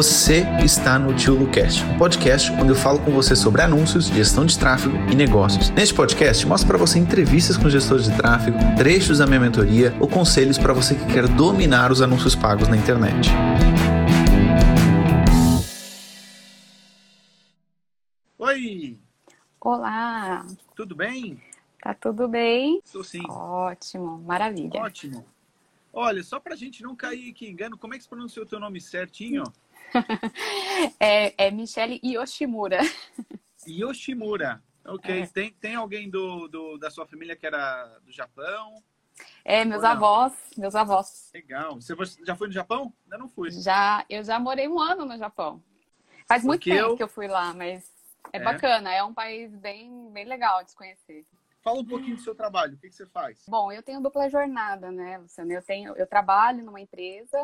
Você está no Tio Lucast, um podcast onde eu falo com você sobre anúncios, gestão de tráfego e negócios. Neste podcast, mostro para você entrevistas com gestores de tráfego, trechos da minha mentoria ou conselhos para você que quer dominar os anúncios pagos na internet. Oi! Olá! Tudo bem? Tá tudo bem? Estou sim. Ótimo, maravilha. Ótimo. Olha, só para a gente não cair aqui em engano, como é que se pronuncia o teu nome certinho? é, é Michele Yoshimura. Yoshimura. Ok. É. Tem, tem alguém do, do, da sua família que era do Japão? É, meus avós, meus avós. Legal. Você já foi no Japão? Ainda não fui. Já, eu já morei um ano no Japão. Faz muito Porque tempo eu... que eu fui lá, mas é, é, bacana. É um país bem, bem legal de se conhecer. Fala um pouquinho do seu trabalho, o que, que você faz? Bom, eu tenho dupla jornada, né, Luciano? Eu, tenho, eu trabalho numa empresa,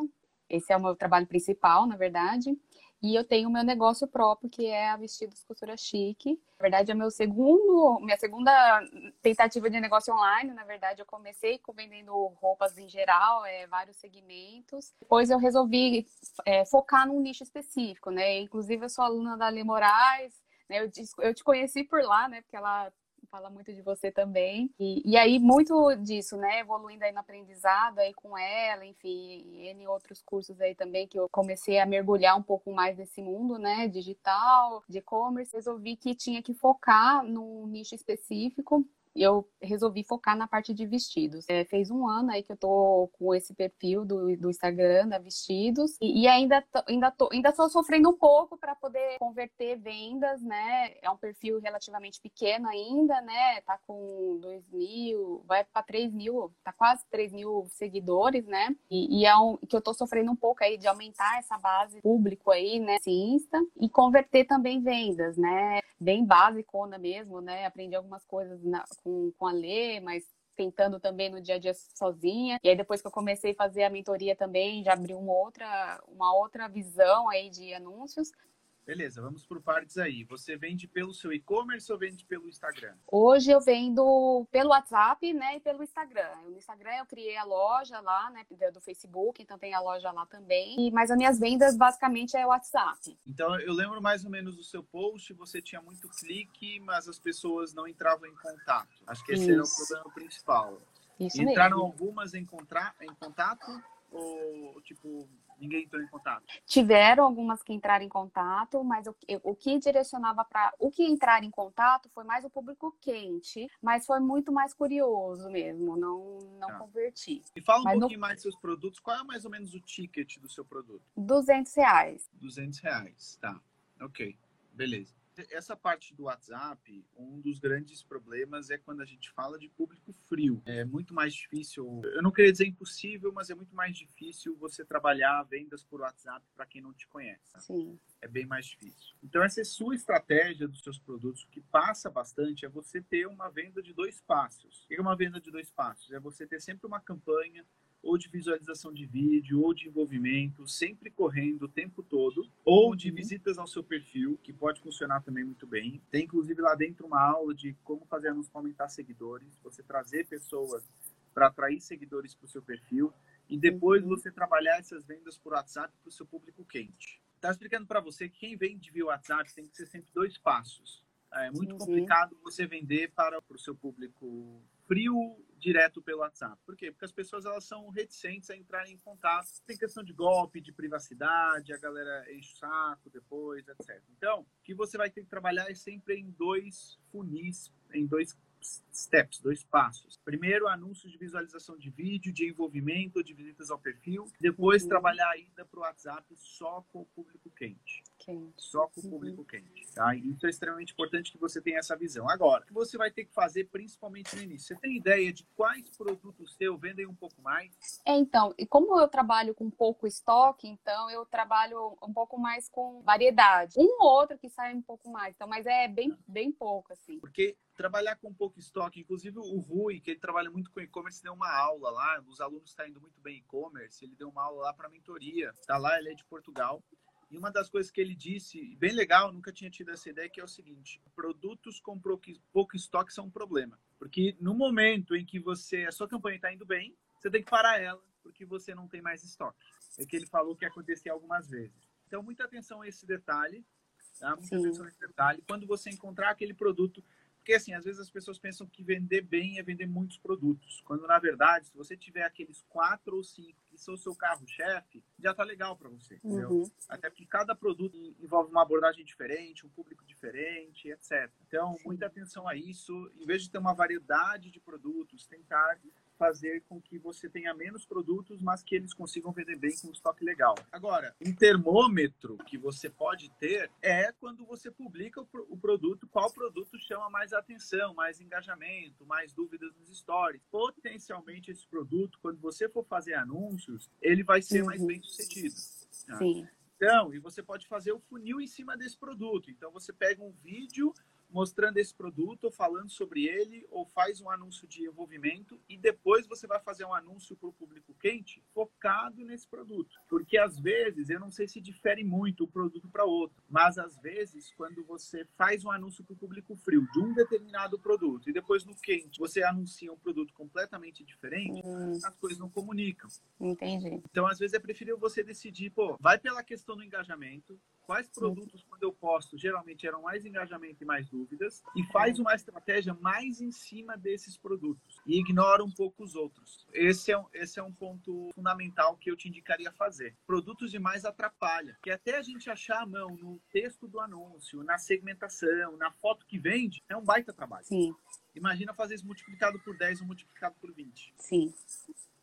esse é o meu trabalho principal, na verdade, e eu tenho o meu negócio próprio, que é a Vestidos Costura Chique. Na verdade, é meu segundo, minha segunda tentativa de negócio online. Na verdade, eu comecei com vendendo roupas em geral, é, vários segmentos. Depois eu resolvi é, focar num nicho específico, né? Inclusive, eu sou aluna da Lê Moraes, né? Eu, eu te conheci por lá, né? Porque ela fala muito de você também. E, e aí, muito disso, né? Evoluindo aí no aprendizado aí com ela, enfim, N outros cursos aí também que eu comecei a mergulhar um pouco mais nesse mundo, né? Digital, de e-commerce. Resolvi que tinha que focar num nicho específico eu resolvi focar na parte de vestidos. É, fez um ano aí que eu tô com esse perfil do, do Instagram da Vestidos e, e ainda tô, ainda tô, ainda tô sofrendo um pouco para poder converter vendas, né? É um perfil relativamente pequeno ainda, né? Tá com 2 mil, vai para 3 mil, tá quase 3 mil seguidores, né? E, e, é um que eu tô sofrendo um pouco aí de aumentar essa base público aí, né? Insta e converter também vendas, né? Bem basicona mesmo, né? Aprendi algumas coisas na, com, com a Lê, mas tentando também no dia a dia sozinha. E aí depois que eu comecei a fazer a mentoria também, já abriu uma outra, uma outra visão aí de anúncios. Beleza, vamos por partes aí. Você vende pelo seu e-commerce ou vende pelo Instagram? Hoje eu vendo pelo WhatsApp, né, e pelo Instagram. No Instagram eu criei a loja lá, né, do Facebook, então tem a loja lá também. E, mas as minhas vendas basicamente é o WhatsApp. Então eu lembro mais ou menos do seu post, você tinha muito clique, mas as pessoas não entravam em contato. Acho que esse Isso. era o problema principal. Isso Entraram mesmo. algumas em, contra... em contato ou tipo ninguém entrou em contato? Tiveram algumas que entraram em contato, mas o, o que direcionava para o que entrar em contato foi mais o público quente, mas foi muito mais curioso mesmo, não, não tá. converti. E fala um mas pouquinho no... mais dos seus produtos, qual é mais ou menos o ticket do seu produto? 200 reais. 200 reais, tá. Ok, beleza essa parte do WhatsApp, um dos grandes problemas é quando a gente fala de público frio. É muito mais difícil, eu não queria dizer impossível, mas é muito mais difícil você trabalhar vendas por WhatsApp para quem não te conhece. Sim. É bem mais difícil. Então, essa é sua estratégia dos seus produtos. O que passa bastante é você ter uma venda de dois passos. O que é uma venda de dois passos? É você ter sempre uma campanha ou de visualização de vídeo, ou de envolvimento, sempre correndo o tempo todo, ou de uhum. visitas ao seu perfil, que pode funcionar também muito bem. Tem inclusive lá dentro uma aula de como fazer anúncios para aumentar seguidores, você trazer pessoas para atrair seguidores para o seu perfil e depois uhum. você trabalhar essas vendas por WhatsApp para o seu público quente. Tá explicando para você que quem vende via WhatsApp tem que ser sempre dois passos. É muito uhum. complicado você vender para o seu público frio direto pelo WhatsApp. Por quê? Porque as pessoas elas são reticentes a entrarem em contato. Tem questão de golpe, de privacidade, a galera enche o saco depois, etc. Então, o que você vai ter que trabalhar é sempre em dois funis, em dois steps, dois passos. Primeiro, anúncios de visualização de vídeo, de envolvimento, de visitas ao perfil. Depois, uhum. trabalhar ainda para o WhatsApp só com o público quente. Quente. Só com o uhum. público quente. Tá? Isso é extremamente importante que você tenha essa visão. Agora, o que você vai ter que fazer principalmente no início? Você tem ideia de quais produtos seus vendem um pouco mais? É, então, e como eu trabalho com pouco estoque, então eu trabalho um pouco mais com variedade. Um ou outro que sai um pouco mais, então, mas é bem, bem pouco, assim. Porque trabalhar com pouco estoque. Inclusive, o Rui, que ele trabalha muito com e-commerce, deu uma aula lá. Os alunos estão indo muito bem e-commerce. Ele deu uma aula lá para mentoria. Tá lá, ele é de Portugal. E uma das coisas que ele disse, bem legal, nunca tinha tido essa ideia, que é o seguinte: produtos com pouco estoque são um problema. Porque no momento em que você a sua campanha está indo bem, você tem que parar ela, porque você não tem mais estoque. É que ele falou que acontecia algumas vezes. Então, muita atenção a esse detalhe, tá? Muita Sim. atenção a esse detalhe. Quando você encontrar aquele produto porque, assim, às vezes as pessoas pensam que vender bem é vender muitos produtos, quando, na verdade, se você tiver aqueles quatro ou cinco que são o seu carro-chefe, já tá legal para você, uhum. Até porque cada produto envolve uma abordagem diferente, um público diferente, etc. Então, muita atenção a isso. Em vez de ter uma variedade de produtos, tentar fazer com que você tenha menos produtos, mas que eles consigam vender bem com um estoque legal. Agora, um termômetro que você pode ter é quando você publica o, produto, qual produto chama mais atenção, mais engajamento, mais dúvidas nos stories. Potencialmente esse produto, quando você for fazer anúncios, ele vai ser uhum. mais bem sucedido. Tá? Sim. Então, e você pode fazer o funil em cima desse produto. Então, você pega um vídeo mostrando esse produto, ou falando sobre ele, ou faz um anúncio de envolvimento e depois você vai fazer um anúncio para o público quente focado nesse produto. Porque às vezes, eu não sei se difere muito o produto para outro, mas às vezes, quando você faz um anúncio para o público frio de um determinado produto e depois no quente você anuncia um produto completamente diferente, hum. as coisas não comunicam. Entendi. Então, às vezes, é preferível você decidir, pô, vai pela questão do engajamento, quais produtos, quando eu posto, geralmente geram mais engajamento e mais dúvidas, e faz uma estratégia mais em cima desses produtos e ignora um pouco os outros. Esse é, um, esse é um ponto fundamental que eu te indicaria fazer. Produtos demais atrapalha, que até a gente achar a mão no texto do anúncio, na segmentação, na foto que vende, é um baita trabalho. Sim. Imagina fazer isso multiplicado por 10 ou multiplicado por 20. Sim.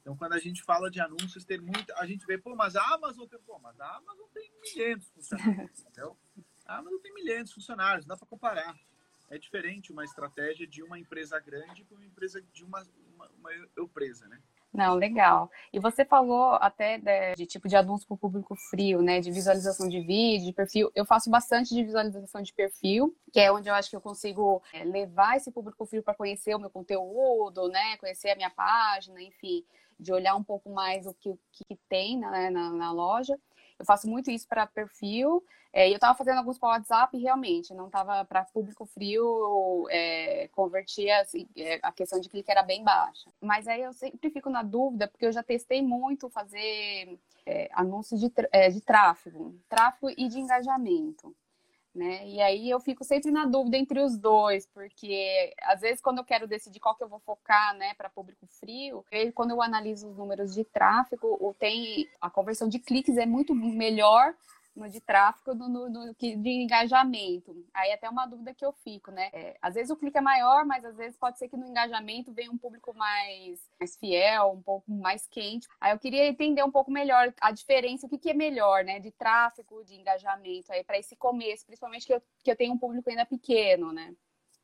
Então, quando a gente fala de anúncios, tem muita. A gente vê, pô, mas a Amazon tem. Pô, mas a Amazon tem milhares de funcionários, entendeu? A Amazon tem milhares de funcionários, dá para comparar. É diferente uma estratégia de uma empresa grande com uma empresa de uma, uma, uma empresa, né? Não, legal. E você falou até de, de tipo de anúncio para o público frio, né? De visualização de vídeo, de perfil. Eu faço bastante de visualização de perfil, que é onde eu acho que eu consigo é, levar esse público frio para conhecer o meu conteúdo, né? Conhecer a minha página, enfim de olhar um pouco mais o que, que tem né, na, na loja. Eu faço muito isso para perfil. É, eu estava fazendo alguns para WhatsApp e realmente não estava para público frio, é, convertia assim, é, a questão de clique era bem baixa. Mas aí eu sempre fico na dúvida, porque eu já testei muito fazer é, anúncios de, é, de tráfego, tráfego e de engajamento né? E aí eu fico sempre na dúvida entre os dois, porque às vezes quando eu quero decidir qual que eu vou focar, né, para público frio, quando eu analiso os números de tráfego, tem a conversão de cliques é muito melhor no de tráfego do no, no, de engajamento. Aí até uma dúvida que eu fico, né? É, às vezes o clique é maior, mas às vezes pode ser que no engajamento venha um público mais, mais fiel, um pouco mais quente. Aí eu queria entender um pouco melhor a diferença, o que, que é melhor, né? De tráfego, de engajamento, aí para esse começo, principalmente que eu, que eu tenho um público ainda pequeno, né?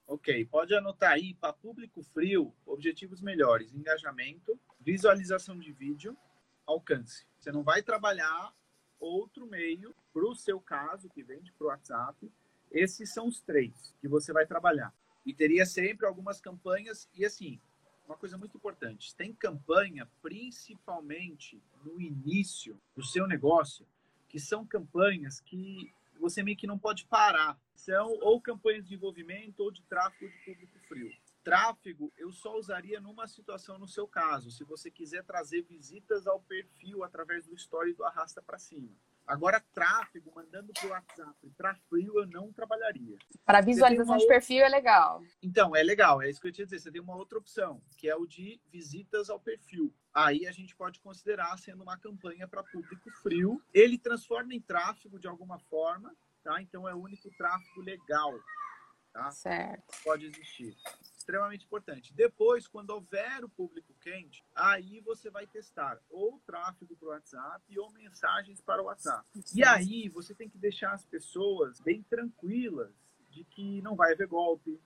Ok, pode anotar aí para público frio, objetivos melhores: engajamento, visualização de vídeo, alcance. Você não vai trabalhar outro meio para o seu caso, que vende para o WhatsApp. Esses são os três que você vai trabalhar. E teria sempre algumas campanhas. E assim, uma coisa muito importante: tem campanha, principalmente no início do seu negócio, que são campanhas que você meio que não pode parar. São ou campanhas de envolvimento ou de tráfego de público frio. Tráfego eu só usaria numa situação no seu caso, se você quiser trazer visitas ao perfil através do story do arrasta para cima. Agora, tráfego, mandando para o WhatsApp para frio, eu não trabalharia. Para visualização de outra... perfil é legal. Então, é legal, é isso que eu te dizer. Você tem uma outra opção, que é o de visitas ao perfil. Aí a gente pode considerar sendo uma campanha para público frio. Ele transforma em tráfego de alguma forma, tá? Então é o único tráfego legal, tá? Certo. Pode existir extremamente importante. Depois, quando houver o público quente, aí você vai testar ou tráfego para o WhatsApp ou mensagens para o WhatsApp. E aí você tem que deixar as pessoas bem tranquilas de que não vai haver golpe,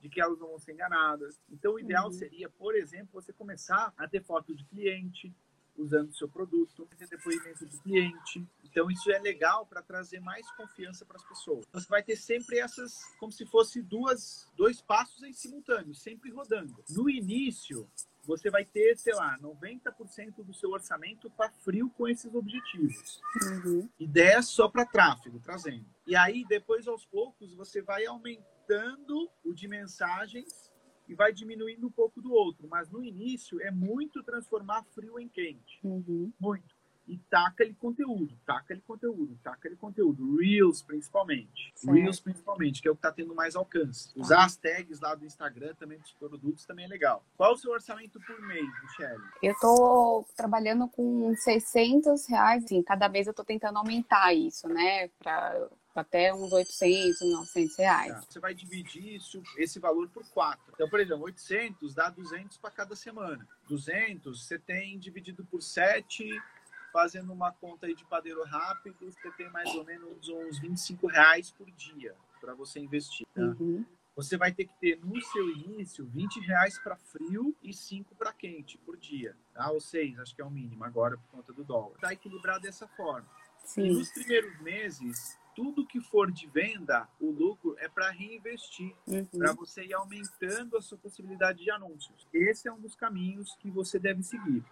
de que elas não vão ser enganadas. Então, o ideal uhum. seria, por exemplo, você começar a ter foto de cliente, usando o seu produto, ter depoimento do cliente. Então, isso é legal para trazer mais confiança para as pessoas. Você vai ter sempre essas, como se fosse duas, dois passos em simultâneo, sempre rodando. No início, você vai ter, sei lá, 90% do seu orçamento para frio com esses objetivos. Uhum. E 10 só para tráfego, trazendo. E aí, depois, aos poucos, você vai aumentando o de mensagens e vai diminuindo um pouco do outro. Mas no início é muito transformar frio em quente. Uhum. Muito. E taca-lhe conteúdo, taca-lhe conteúdo, taca-lhe conteúdo. Reels, principalmente. Certo. Reels, principalmente, que é o que está tendo mais alcance. Tá. Usar as tags lá do Instagram também dos produtos também é legal. Qual o seu orçamento por mês, Michelle? Eu tô trabalhando com 600 reais, assim, cada mês eu tô tentando aumentar isso, né, para até uns 800, 900 reais. Tá. Você vai dividir isso, esse valor por quatro. Então, por exemplo, 800 dá 200 para cada semana. 200 você tem dividido por 7, fazendo uma conta aí de padeiro rápido, você tem mais ou menos uns 25 reais por dia para você investir. tá? Uhum. Você vai ter que ter no seu início 20 reais para frio e 5 para quente por dia. Tá? Ou 6, acho que é o mínimo agora por conta do dólar. Está equilibrado dessa forma. E Sim. nos primeiros meses, tudo que for de venda, o lucro é para reinvestir, para Uhum. você ir aumentando a sua possibilidade de anúncios. Esse é um dos caminhos que você deve seguir.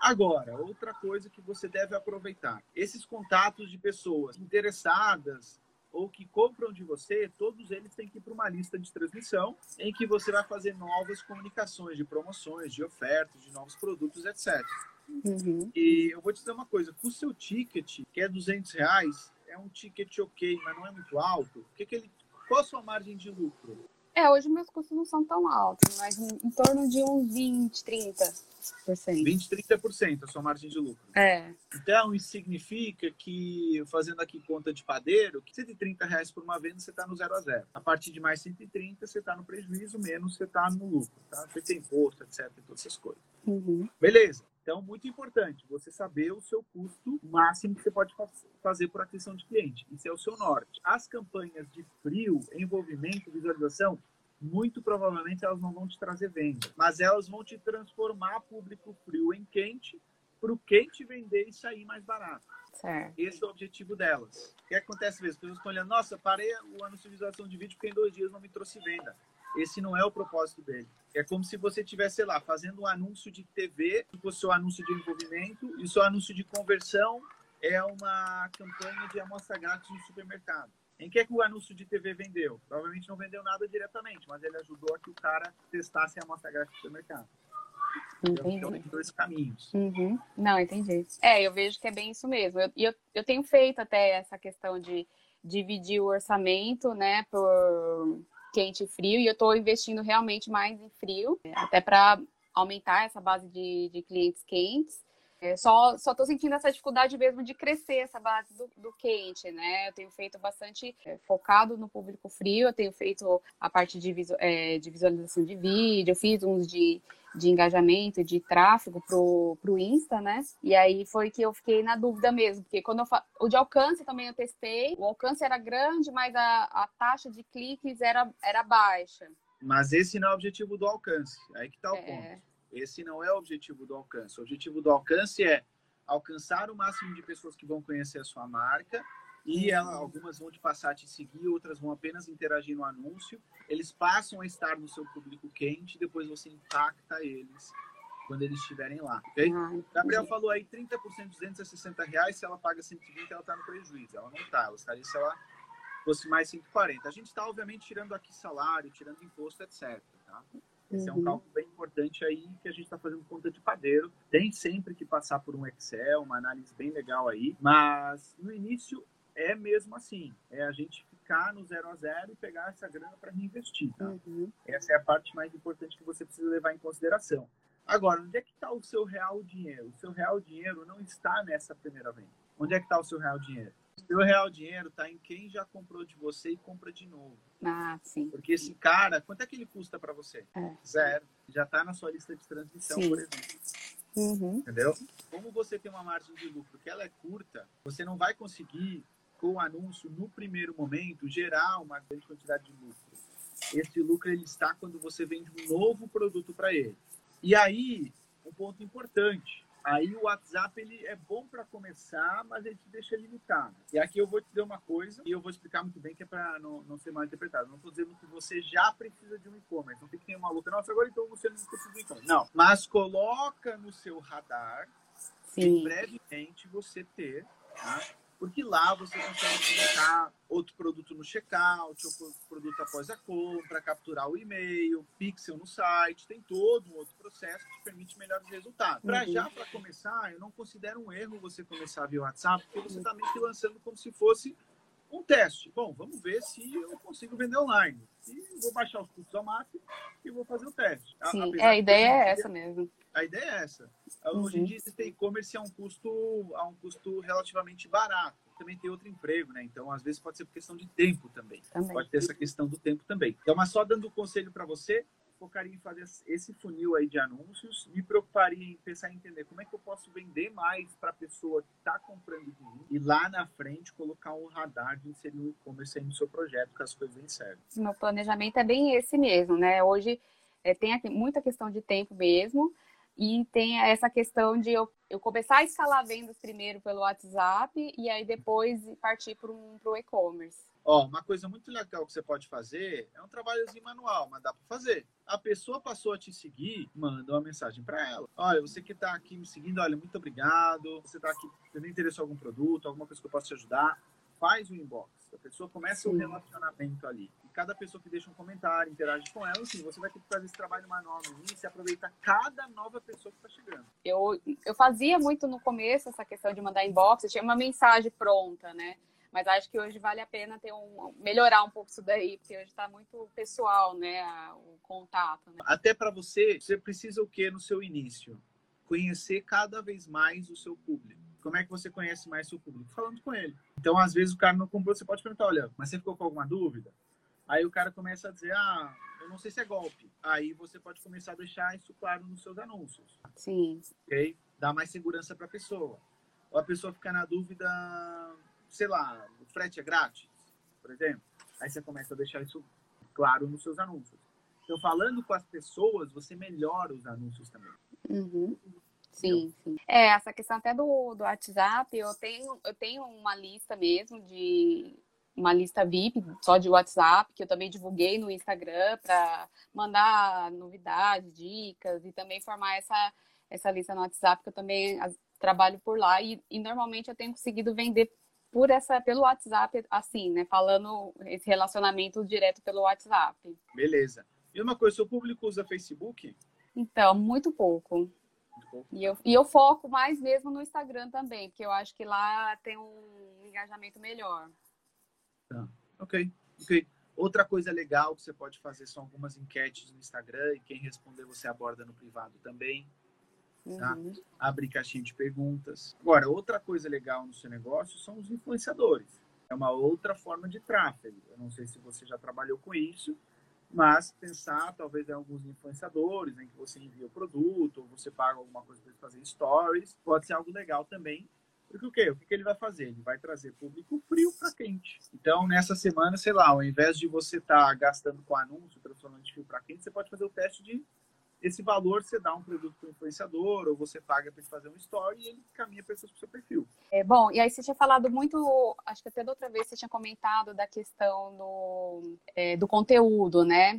Agora, outra coisa que você deve aproveitar: esses contatos de pessoas interessadas ou que compram de você, todos eles têm que ir para uma lista de transmissão em que você vai fazer novas comunicações de promoções, de ofertas, de novos produtos, etc. Uhum. E eu vou te dizer uma coisa: com o seu ticket, que é 200 reais, é um ticket ok, mas não é muito alto. O que que ele, qual a sua margem de lucro? É, hoje meus custos não são tão altos, mas em, em torno de uns 20, 30%. 20, 30% a sua margem de lucro. É, Então, isso significa que, fazendo aqui conta de padeiro, que 130 reais por uma venda você está no zero a zero. A partir de mais 130, você está no prejuízo, menos você está no lucro. Tá? Você tem imposto, etc. e todas essas coisas. uhum. Beleza. Então, muito importante você saber o seu custo máximo que você pode fa- fazer por aquisição de cliente. Isso é o seu norte. As campanhas de frio, envolvimento, visualização, muito provavelmente elas não vão te trazer venda, mas elas vão te transformar público frio em quente, para o quente vender e sair mais barato. certo. Esse é o objetivo delas. O que acontece vezes? As pessoas estão olhando, nossa, parei o anúncio de visualização de vídeo porque em dois dias não me trouxe venda. Esse não é o propósito dele. É como se você estivesse, sei lá, fazendo um anúncio de TV, fosse o seu anúncio de envolvimento, e o seu anúncio de conversão é uma campanha de amostra grátis no supermercado. Em que é que o anúncio de TV vendeu? Provavelmente não vendeu nada diretamente, mas ele ajudou a que o cara testasse a amostra grátis no supermercado. Então, Entendi. tem dois caminhos. Uhum. Não, entendi. É, eu vejo que é bem isso mesmo. Eu, e eu, eu tenho feito até essa questão de dividir o orçamento, né, por quente e frio, e eu estou investindo realmente mais em frio, até para aumentar essa base de, de clientes quentes. É, só só estou sentindo essa dificuldade mesmo de crescer essa base do, do quente, né? Eu tenho feito bastante é, focado no público frio, eu tenho feito a parte de, visu- é, de visualização de vídeo, eu fiz uns de, de engajamento, de tráfego pro, pro Insta, né? E aí foi que eu fiquei na dúvida mesmo, porque quando eu fa... o de alcance também eu testei, o alcance era grande, mas a, a taxa de cliques era, era baixa. Mas esse não é o objetivo do alcance. Aí que está o ponto. Esse não é o objetivo do alcance. O objetivo do alcance é alcançar o máximo de pessoas que vão conhecer a sua marca e ela, algumas vão te passar a te seguir, outras vão apenas interagir no anúncio. Eles passam a estar no seu público quente, depois você impacta eles quando eles estiverem lá. ok? ah, entendi. Gabriel falou aí 30%, 260 reais, se ela paga 120, ela está no prejuízo. Ela não está, ela estaria se ela fosse mais 140. A gente está, obviamente, tirando aqui salário, tirando imposto, etc. Tá? Esse é um Uhum. cálculo bem importante aí que a gente está fazendo conta de padeiro. Tem sempre que passar por um Excel, uma análise bem legal aí, mas no início é mesmo assim. É a gente ficar no zero a zero e pegar essa grana para reinvestir. Tá? Uhum. Essa é a parte mais importante que você precisa levar em consideração. Agora, onde é que está o seu real dinheiro? O seu real dinheiro não está nessa primeira venda. Onde é que está o seu real dinheiro? Seu real dinheiro está em quem já comprou de você e compra de novo. Ah, sim. Porque esse cara, quanto é que ele custa para você? É. Zero. Já está na sua lista de transmissão, Sim. por exemplo. Uhum. Entendeu? Como você tem uma margem de lucro que ela é curta, você não vai conseguir, com o anúncio, no primeiro momento, gerar uma grande quantidade de lucro. Esse lucro ele está quando você vende um novo produto para ele. E aí, um ponto importante. Aí o WhatsApp ele é bom para começar, mas ele te deixa limitado. E aqui eu vou te dizer uma coisa, e eu vou explicar muito bem, que é para não, não ser mal interpretado. Não estou dizendo que você já precisa de um e-commerce. Não tem que ter uma luta. Nossa, agora então você não precisa de um e-commerce. Não. Mas coloca no seu radar Sim. brevemente você ter, tá? Porque lá você consegue colocar outro produto no checkout, outro produto após a compra, capturar o e-mail, pixel no site, tem todo um outro processo que te permite melhores resultados. Para uhum. já, para começar, eu não considero um erro você começar via WhatsApp, porque você está meio que lançando como se fosse um teste. Bom, vamos ver se eu consigo vender online. E vou baixar os custos ao máximo e vou fazer o teste. Sim, é, a ideia é essa mesmo. A ideia é essa. Uhum. Hoje em dia, esse e-commerce é um custo, é um custo relativamente barato. Também tem outro emprego, né? Então, às vezes, pode ser por questão de tempo também. também. Pode ter essa questão do tempo também. Então, mas só dando um conselho para você, focaria em fazer esse funil aí de anúncios, me preocuparia em pensar em entender como é que eu posso vender mais para a pessoa que está comprando de mim e lá na frente colocar um radar de inserir o e-commerce aí no seu projeto, que as coisas bem certo. Meu planejamento é bem esse mesmo, né? Hoje é, tem aqui muita questão de tempo mesmo. E tem essa questão de eu, eu começar a escalar vendas primeiro pelo WhatsApp e aí depois partir para um, o e-commerce. Ó, uma coisa muito legal que você pode fazer é um trabalhozinho manual, mas dá para fazer. A pessoa passou a te seguir, manda uma mensagem para ela. Olha, você que está aqui me seguindo, olha, muito obrigado. Você está aqui, tendo interesse em algum produto, alguma coisa que eu possa te ajudar, faz o inbox. A pessoa começa o um relacionamento ali. Cada pessoa que deixa um comentário, interage com ela, enfim, você vai ter que fazer esse trabalho manual no início e aproveitar cada nova pessoa que está chegando. Eu, eu fazia muito no começo essa questão de mandar inbox, tinha uma mensagem pronta, né? Mas acho que hoje vale a pena ter um melhorar um pouco isso daí, porque hoje está muito pessoal, né, o contato. Né? Até para você, você precisa o que no seu início? Conhecer cada vez mais o seu público. Como é que você conhece mais seu público? Falando com ele. Então, às vezes o cara não comprou, você pode perguntar, olha, mas você ficou com alguma dúvida? Aí o cara começa a dizer, ah, eu não sei se é golpe. Aí você pode começar a deixar isso claro nos seus anúncios. Sim. Ok? Dá mais segurança para a pessoa. Ou a pessoa fica na dúvida, sei lá, o frete é grátis, por exemplo. Aí você começa a deixar isso claro nos seus anúncios. Então, falando com as pessoas, você melhora os anúncios também. Uhum. Sim, sim. É, essa questão até do, do WhatsApp, eu tenho, eu tenho uma lista mesmo de uma lista VIP só de WhatsApp, que eu também divulguei no Instagram para mandar novidades, dicas e também formar essa, essa lista no WhatsApp, que eu também trabalho por lá e, e normalmente eu tenho conseguido vender por essa, pelo WhatsApp, assim, né? Falando esse relacionamento direto pelo WhatsApp. Beleza. E uma coisa, seu público usa Facebook? Então, muito pouco. Muito pouco. E, eu, e eu foco mais mesmo no Instagram também, porque eu acho que lá tem um engajamento melhor. Tá. Ok, ok. Outra coisa legal que você pode fazer são algumas enquetes no Instagram e quem responder você aborda no privado também. Tá? Uhum. Abre caixinha de perguntas. Agora, outra coisa legal no seu negócio são os influenciadores. É uma outra forma de tráfego. Eu não sei se você já trabalhou com isso, mas pensar talvez em alguns influenciadores em que você envia o produto, ou você paga alguma coisa para fazer stories, pode ser algo legal também. Porque o quê? O que, ele vai fazer? Ele vai trazer público frio para quente. Então, nessa semana, sei lá, ao invés de você estar tá gastando com anúncio, transformando de frio para quente, você pode fazer o teste de esse valor você dá um produto para o influenciador ou você paga para ele fazer um story e ele caminha pessoas para o seu perfil. É, bom, e aí você tinha falado muito, acho que até da outra vez você tinha comentado da questão do, é, do conteúdo, né?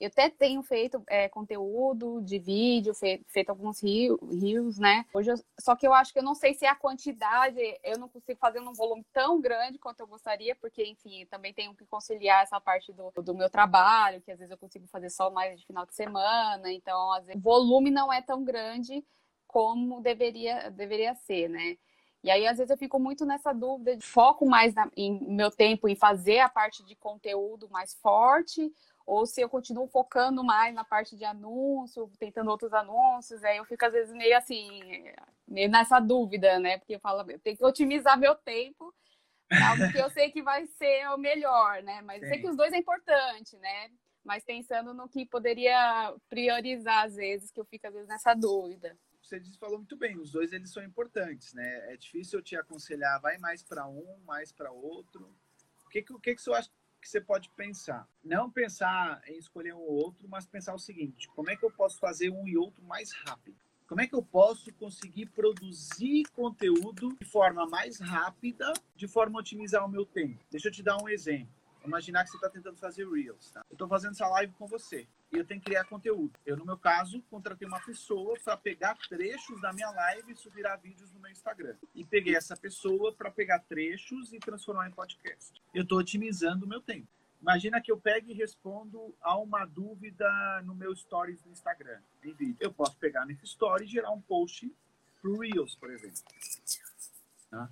Eu até tenho feito é, conteúdo de vídeo, feito, feito alguns rios, né? Hoje, eu, só que eu acho que eu não sei se é a quantidade, eu não consigo fazer num volume tão grande quanto eu gostaria, porque, enfim, também tenho que conciliar essa parte do, do meu trabalho, que às vezes eu consigo fazer só mais de final de semana, então, às vezes, o volume não é tão grande como deveria, deveria ser, né? E aí, às vezes, eu fico muito nessa dúvida de foco mais na, em meu tempo em fazer a parte de conteúdo mais forte ou se eu continuo focando mais na parte de anúncio, tentando outros anúncios, aí eu fico às vezes meio assim, meio nessa dúvida, né? Porque eu falo, eu tenho que otimizar meu tempo algo que eu sei que vai ser o melhor, né? Mas eu sei que os dois é importante, né? Mas pensando no que poderia priorizar às vezes, que eu fico às vezes nessa dúvida. Você disse, falou muito bem, os dois eles são importantes, né? É difícil eu te aconselhar, vai mais para um, mais para outro. O que, que, o que, que você acha que você pode pensar. Não pensar em escolher um ou outro, mas pensar o seguinte: como é que eu posso fazer um e outro mais rápido? Como é que eu posso conseguir produzir conteúdo de forma mais rápida, de forma a otimizar o meu tempo? Deixa eu te dar um exemplo. Imaginar que você está tentando fazer Reels, tá? Eu estou fazendo essa live com você e eu tenho que criar conteúdo. Eu, no meu caso, contratei uma pessoa para pegar trechos da minha live e subir vídeos no meu Instagram. E peguei essa pessoa para pegar trechos e transformar em podcast. Eu estou otimizando o meu tempo. Imagina que eu pego e respondo a uma dúvida no meu stories do Instagram, em vídeo. Eu posso pegar nesse story e gerar um post pro Reels, por exemplo. Tá?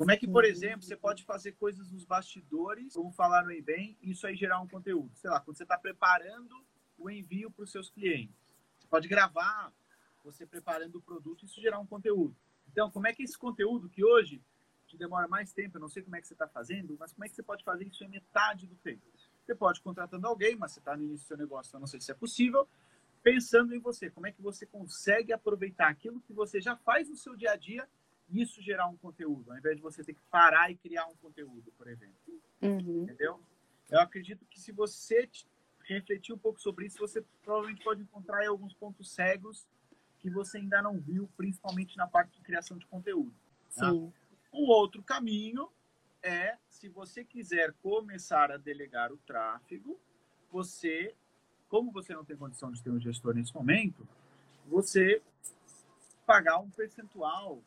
Como é que, por exemplo, você pode fazer coisas nos bastidores, como falaram aí bem, e isso aí gerar um conteúdo? Sei lá, quando você está preparando o envio para os seus clientes. Você pode gravar você preparando o produto e isso gerar um conteúdo. Então, como é que esse conteúdo que hoje te demora mais tempo, eu não sei como é que você está fazendo, mas como é que você pode fazer isso em metade do tempo? Você pode contratando alguém, mas você está no início do seu negócio, então não sei se é possível, pensando em você, como é que você consegue aproveitar aquilo que você já faz no seu dia a dia isso gerar um conteúdo, ao invés de você ter que parar e criar um conteúdo, por exemplo. Uhum. Entendeu? Eu acredito que se você refletir um pouco sobre isso, você provavelmente pode encontrar alguns pontos cegos que você ainda não viu, principalmente na parte de criação de conteúdo. Tá? Sim. Um outro caminho é, se você quiser começar a delegar o tráfego, você, como você não tem condição de ter um gestor nesse momento, você pagar um percentual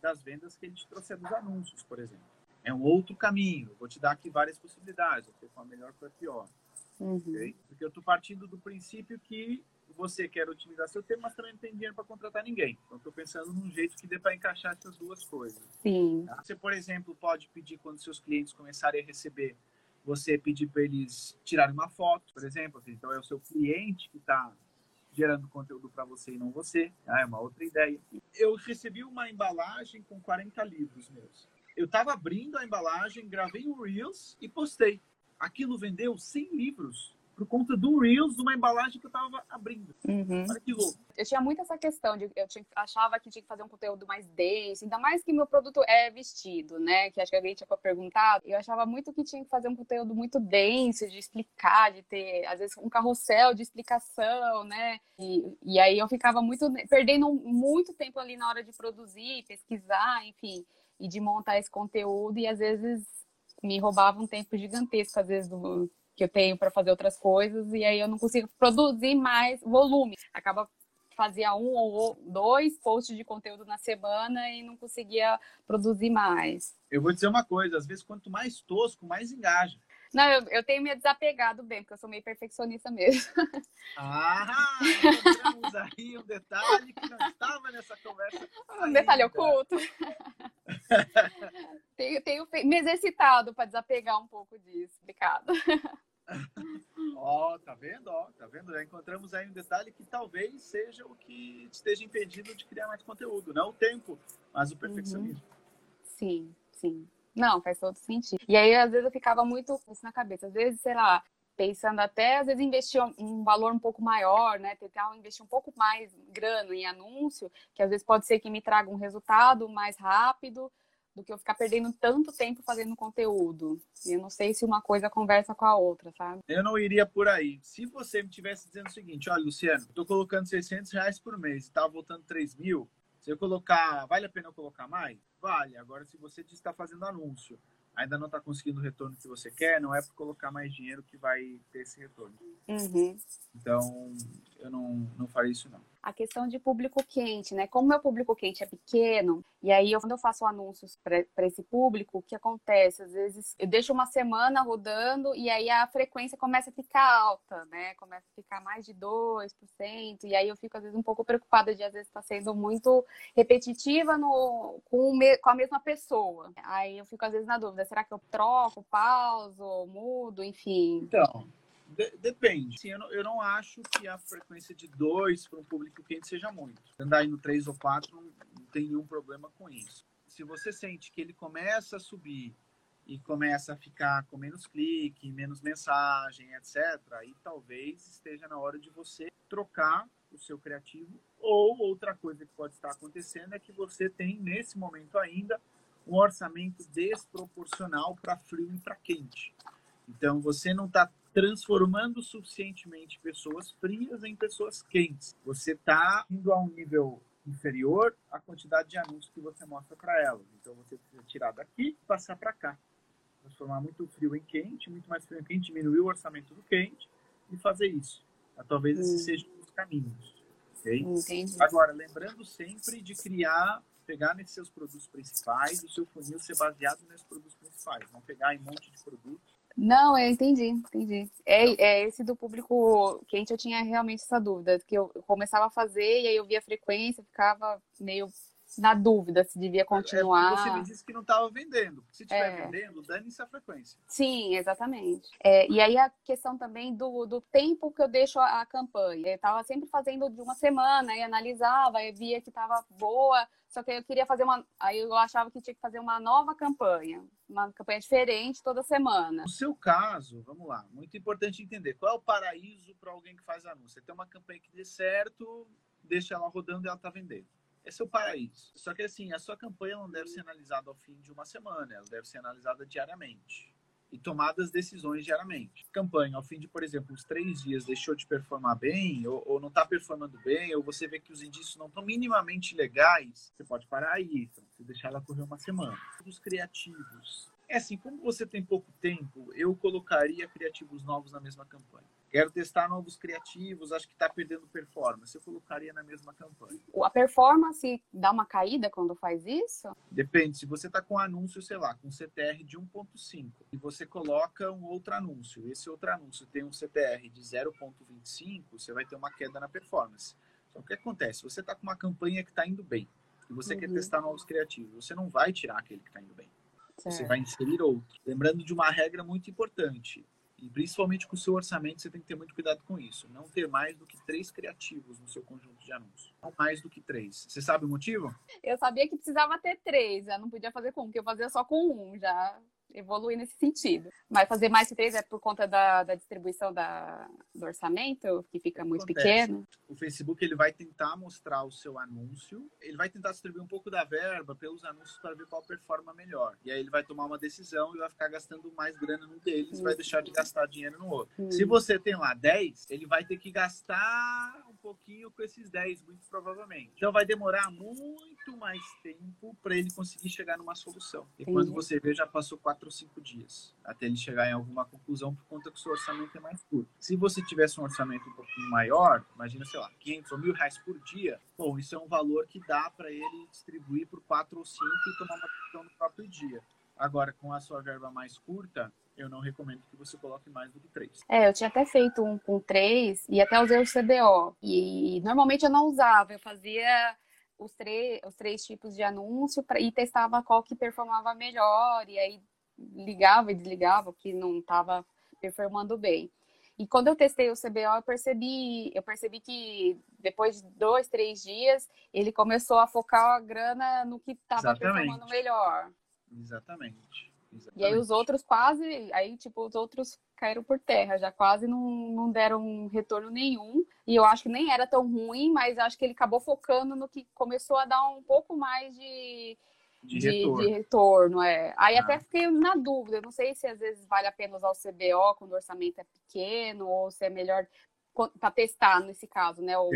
das vendas que ele te trouxe dos anúncios, por exemplo. É um outro caminho. Vou te dar aqui várias possibilidades, com a melhor ou a pior. Uhum. Okay? Porque eu estou partindo do princípio que você quer otimizar seu tempo, mas também não tem dinheiro para contratar ninguém. Então, estou pensando num jeito que dê para encaixar essas duas coisas. Sim. Tá? Você, por exemplo, pode pedir quando seus clientes começarem a receber, você pedir para eles tirarem uma foto, por exemplo. Assim, então, é o seu cliente que está gerando conteúdo para você e não você. Ah, é uma outra ideia. Eu recebi uma embalagem com 40 livros meus. Eu estava abrindo a embalagem, gravei um Reels e postei. Aquilo vendeu 100 livros por conta do Reels, de uma embalagem que eu tava abrindo. Uhum. Olha que louco. Eu tinha muito essa questão de eu tinha, achava que tinha que fazer um conteúdo mais denso, ainda mais que meu produto é vestido, né? Que acho que alguém tinha perguntado. Eu achava muito que tinha que fazer um conteúdo muito denso, de explicar, de ter, às vezes, um carrossel de explicação, né? E, e aí eu ficava muito perdendo muito tempo ali na hora de produzir, pesquisar, enfim, e de montar esse conteúdo, e às vezes me roubava um tempo gigantesco, às vezes, do, que eu tenho para fazer outras coisas, e aí eu não consigo produzir mais volume. Acaba fazia um ou dois posts de conteúdo na semana e não conseguia produzir mais. Eu vou dizer uma coisa, às vezes quanto mais tosco, mais engaja. Não, eu, eu tenho me desapegado bem, porque eu sou meio perfeccionista mesmo. Ah, encontramos aí um detalhe que não estava nessa conversa. Um ainda. detalhe oculto. tenho, tenho me exercitado para desapegar um pouco disso. Obrigada. Ó, oh, tá vendo? Ó, tá vendo? Já encontramos aí um detalhe que talvez seja o que esteja impedindo de criar mais conteúdo, não o tempo, mas o uhum. perfeccionismo. Uhum. Sim, sim. Não, faz todo sentido. E aí, às vezes, eu ficava muito isso na cabeça. Às vezes, sei lá, pensando até, às vezes, investir um valor um pouco maior, né? Tentar investir um pouco mais grana em anúncio, que às vezes pode ser que me traga um resultado mais rápido, do que eu ficar perdendo tanto tempo fazendo conteúdo. E eu não sei se uma coisa conversa com a outra, sabe? Eu não iria por aí. Se você me tivesse dizendo o seguinte, olha, Luciano, estou colocando 600 reais por mês e tá voltando 3 mil, se eu colocar, vale a pena eu colocar mais? Vale. Agora, se você está fazendo anúncio, ainda não está conseguindo o retorno que você quer, não é por colocar mais dinheiro que vai ter esse retorno. Uhum. Então, eu não, não faria isso não a questão de público quente, né? Como meu público quente é pequeno, e aí eu, quando eu faço anúncios para esse público, o que acontece? Às vezes eu deixo uma semana rodando e aí a frequência começa a ficar alta, né? Começa a ficar mais de 2%, e aí eu fico às vezes um pouco preocupada de às vezes estar tá sendo muito repetitiva no, com, com a mesma pessoa. Aí eu fico às vezes na dúvida, será que eu troco, pauso, mudo, enfim. Então, de, depende. Sim, eu, não, eu não acho que a frequência de dois para um público quente seja muito. Andar indo três ou quatro não, não tem nenhum problema com isso. Se você sente que ele começa a subir e começa a ficar com menos clique, menos mensagem, etc., aí talvez esteja na hora de você trocar o seu criativo. Ou outra coisa que pode estar acontecendo é que você tem, nesse momento ainda, um orçamento desproporcional para frio e para quente. Então, você não está transformando suficientemente pessoas frias em pessoas quentes. Você está indo a um nível inferior à quantidade de anúncios que você mostra para elas. Então você precisa tirar daqui e passar para cá. transformar muito frio em quente, muito mais frio em quente, diminuir o orçamento do quente e fazer isso. Talvez esses hum. sejam os caminhos. Okay? Entendi. Agora, lembrando sempre de criar, pegar nesses seus produtos principais, o seu funil ser baseado nesses produtos principais, não pegar em um monte de produtos. Não, eu entendi, entendi. É, é esse do público quente, eu tinha realmente essa dúvida, que eu começava a fazer e aí eu via a frequência, ficava meio na dúvida se devia continuar. É você me disse que não estava vendendo. Se estiver é. vendendo, dane-se a frequência. Sim, exatamente. É, e aí a questão também do, do tempo que eu deixo a, a campanha. Eu estava sempre fazendo de uma semana e analisava, e via que estava boa, só que eu queria fazer uma. Aí eu achava que tinha que fazer uma nova campanha, uma campanha diferente toda semana. No seu caso, vamos lá, muito importante entender qual é o paraíso para alguém que faz anúncio. Você tem uma campanha que dê certo, deixa ela rodando e ela está vendendo é seu paraíso. Só que assim, a sua campanha não deve ser analisada ao fim de uma semana, ela deve ser analisada diariamente e tomadas decisões diariamente. Campanha, ao fim de, por exemplo, uns três dias deixou de performar bem, ou, ou não está performando bem, ou você vê que os indícios não estão minimamente legais, você pode parar aí, então, você deixar ela correr uma semana. Os criativos. É assim, como você tem pouco tempo, eu colocaria criativos novos na mesma campanha. Quero testar novos criativos, acho que está perdendo performance. Eu colocaria na mesma campanha. A performance dá uma caída quando faz isso? Depende. Se você está com um anúncio, sei lá, com CTR de 1.5 e você coloca um outro anúncio, esse outro anúncio tem um CTR de 0.25, você vai ter uma queda na performance. Então, o que acontece? Você está com uma campanha que está indo bem e você uhum. quer testar novos criativos. Você não vai tirar aquele que está indo bem. Certo. Você vai inserir outro. Lembrando de uma regra muito importante e principalmente com o seu orçamento, você tem que ter muito cuidado com isso. Não ter mais do que três criativos no seu conjunto de anúncios. Não mais do que três. Você sabe o motivo? Eu sabia que precisava ter três. Eu não podia fazer com um, porque eu fazia só com um. Já evoluir nesse sentido. Mas fazer mais que três é por conta da, da distribuição da, do orçamento, que fica muito Acontece. pequeno. O Facebook ele vai tentar mostrar o seu anúncio, ele vai tentar distribuir um pouco da verba pelos anúncios para ver qual performa melhor. E aí ele vai tomar uma decisão e vai ficar gastando mais grana num deles, e vai deixar de gastar dinheiro no outro. Se você tem lá 10, ele vai ter que gastar pouquinho com esses 10, muito provavelmente. Então vai demorar muito mais tempo para ele conseguir chegar numa solução. E quando você vê, já passou quatro quatro ou cinco dias até ele chegar em alguma conclusão por conta que o seu orçamento é mais curto. Se você tivesse um orçamento um pouquinho maior, imagina, sei lá, 500 ou mil reais por dia, bom, isso é um valor que dá para ele distribuir por quatro ou cinco e tomar uma decisão no próprio dia. Agora, com a sua verba mais curta, eu não recomendo que você coloque mais do que três. É, eu tinha até feito um com três e até usei o CBO. E normalmente eu não usava, eu fazia os, os três tipos de anúncio pra, e testava qual que performava melhor. E aí ligava e desligava, que não estava performando bem. E quando eu testei o CBO, eu percebi, eu percebi que depois de dois, três dias, ele começou a focar a grana no que estava performando melhor. Exatamente. Exatamente. E aí os outros quase, aí tipo, os outros caíram por terra, já quase não, não deram retorno nenhum. E eu acho que nem era tão ruim, mas acho que ele acabou focando no que começou a dar um pouco mais de, de, de, retorno. de retorno. é. Aí ah. até fiquei na dúvida, não sei se às vezes vale a pena usar o CBO quando o orçamento é pequeno, ou se é melhor para testar nesse caso, né? O,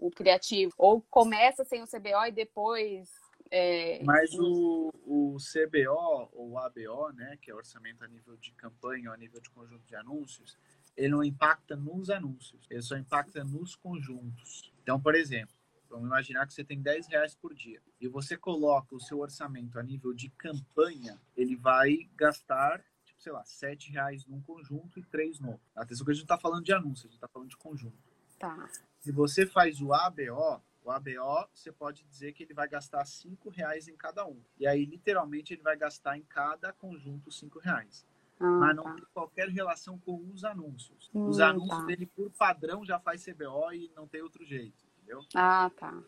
o, criativo. Ou começa sem o CBO e depois. É, Mas o, o CBO ou ABO, né, que é orçamento a nível de campanha ou a nível de conjunto de anúncios, ele não impacta nos anúncios, ele só impacta nos conjuntos. Então, por exemplo, Vamos imaginar que você tem 10 reais por dia e você coloca o seu orçamento a nível de campanha, ele vai gastar, tipo, sei lá, 7 reais num conjunto e 3 no. Atenção que a gente está falando de anúncio, a gente está falando de conjunto. Tá. Se você faz o ABO, o ABO, você pode dizer que ele vai gastar 5 reais em cada um. E aí, literalmente, ele vai gastar em cada conjunto 5 reais. Ah, mas não tá. tem qualquer relação com os anúncios. Hum, os anúncios tá. dele, por padrão, já faz CBO e não tem outro jeito entendeu? Ah, tá.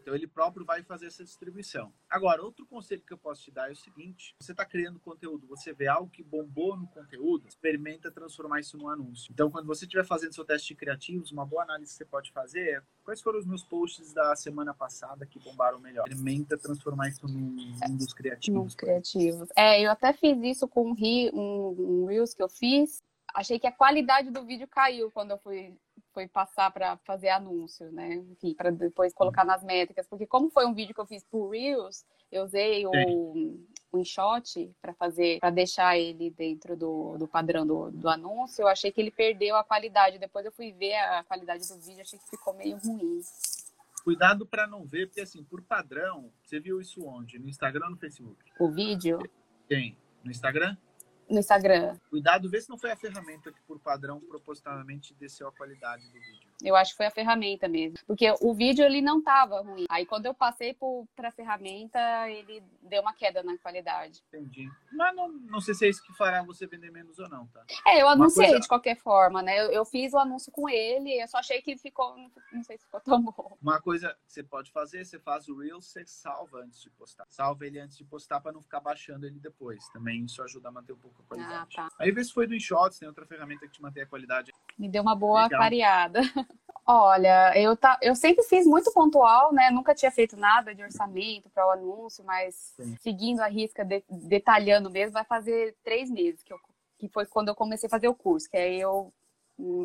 Então ele próprio vai fazer essa distribuição. Agora, outro conselho que eu posso te dar é o seguinte: você está criando conteúdo, você vê algo que bombou no conteúdo, experimenta transformar isso num anúncio. Então, quando você estiver fazendo seu teste de criativos, uma boa análise que você pode fazer é quais foram os meus posts da semana passada que bombaram melhor. Experimenta transformar isso num, num dos criativos. Nos criativos. É, eu até fiz isso com um, um, um Reels que eu fiz. Achei que a qualidade do vídeo caiu quando eu fui foi passar para fazer anúncio, né? Enfim, para depois colocar nas métricas, porque como foi um vídeo que eu fiz por Reels, eu usei o, o InShot para fazer, para deixar ele dentro do, do padrão do, do anúncio, eu achei que ele perdeu a qualidade. Depois eu fui ver a qualidade do vídeo, achei que ficou meio ruim. Cuidado para não ver, porque assim, por padrão, você viu isso onde? No Instagram ou no Facebook? O vídeo? Tem. No Instagram? No Instagram. Cuidado, vê se não foi a ferramenta que, por padrão, propositalmente desceu a qualidade do vídeo. Eu acho que foi a ferramenta mesmo. Porque o vídeo ele não tava ruim. Aí quando eu passei para a ferramenta, ele deu uma queda na qualidade. Entendi. Mas não, não sei se é isso que fará você vender menos ou não, tá? É, eu anunciei coisa... de qualquer forma, né? Eu, eu, fiz o anúncio com ele, eu só achei que ficou, não sei se ficou tão bom. Uma coisa que você pode fazer, você faz o Reels, você salva antes de postar. Salva ele antes de postar para não ficar baixando ele depois. Também isso ajuda a manter um pouco a qualidade. Ah, tá. Aí vê se foi do InShots, tem outra ferramenta que te mantém a qualidade. Me deu uma boa Legal. Olha, eu, tá, eu sempre fiz muito pontual, né? Nunca tinha feito nada de orçamento para o anúncio, mas Sim. seguindo a risca, de, detalhando mesmo, vai fazer três meses que, eu, que foi quando eu comecei a fazer o curso, que aí eu,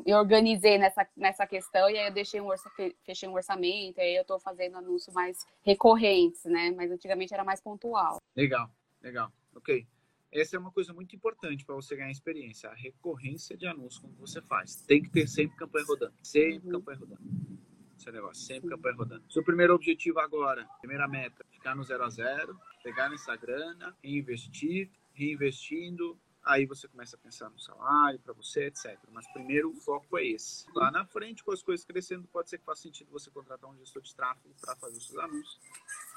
eu organizei nessa, nessa questão e aí eu deixei um orça, fechei um orçamento, aí eu estou fazendo anúncios mais recorrentes, né? Mas antigamente era mais pontual. Legal, legal, ok. Essa é uma coisa muito importante para você ganhar experiência, a recorrência de anúncios como você faz. Tem que ter sempre campanha rodando, sempre uhum. campanha rodando. Esse é negócio, sempre campanha rodando. Seu primeiro objetivo agora, primeira meta, ficar no zero a zero, pegar nessa grana, reinvestir, reinvestindo, aí você começa a pensar no salário para você, etc. Mas primeiro o foco é esse. Lá na frente, com as coisas crescendo, pode ser que faça sentido você contratar um gestor de tráfego para fazer os seus anúncios.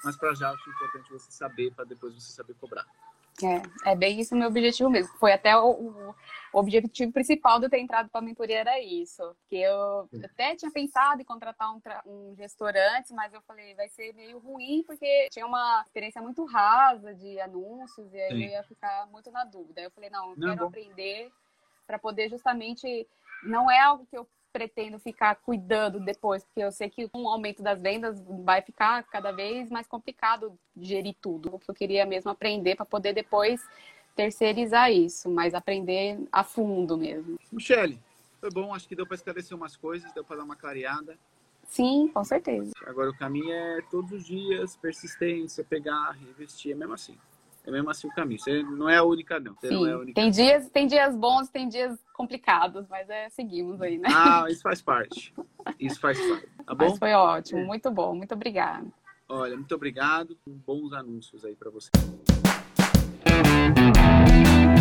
Mas para já acho importante você saber, para depois você saber cobrar. É, é bem isso o meu objetivo mesmo. Foi até o, o, objetivo principal de eu ter entrado para a mentoria era isso. Porque eu até tinha pensado em contratar um, um gestor antes, mas eu falei, vai ser meio ruim, porque tinha uma experiência muito rasa de anúncios, e aí Sim. eu ia ficar muito na dúvida. Aí eu falei, não, eu não, quero bom. aprender para poder justamente. Não é algo que eu pretendo ficar cuidando depois, porque eu sei que com o aumento das vendas vai ficar cada vez mais complicado gerir tudo. O que eu queria mesmo aprender para poder depois terceirizar isso, mas aprender a fundo mesmo. Michele, foi bom, acho que deu para esclarecer umas coisas, deu para dar uma clareada. Sim, com certeza. Agora o caminho é todos os dias, persistência, pegar, investir, é mesmo assim é mesmo assim o caminho. Você não é a única, não. Você Sim, não é única. Tem, dias, tem dias bons, tem dias complicados, mas é, seguimos aí, né? Ah, isso faz parte. Isso faz parte. Tá bom? Mas foi ótimo, muito bom, muito obrigada. Olha, muito obrigado. Bons anúncios aí para você.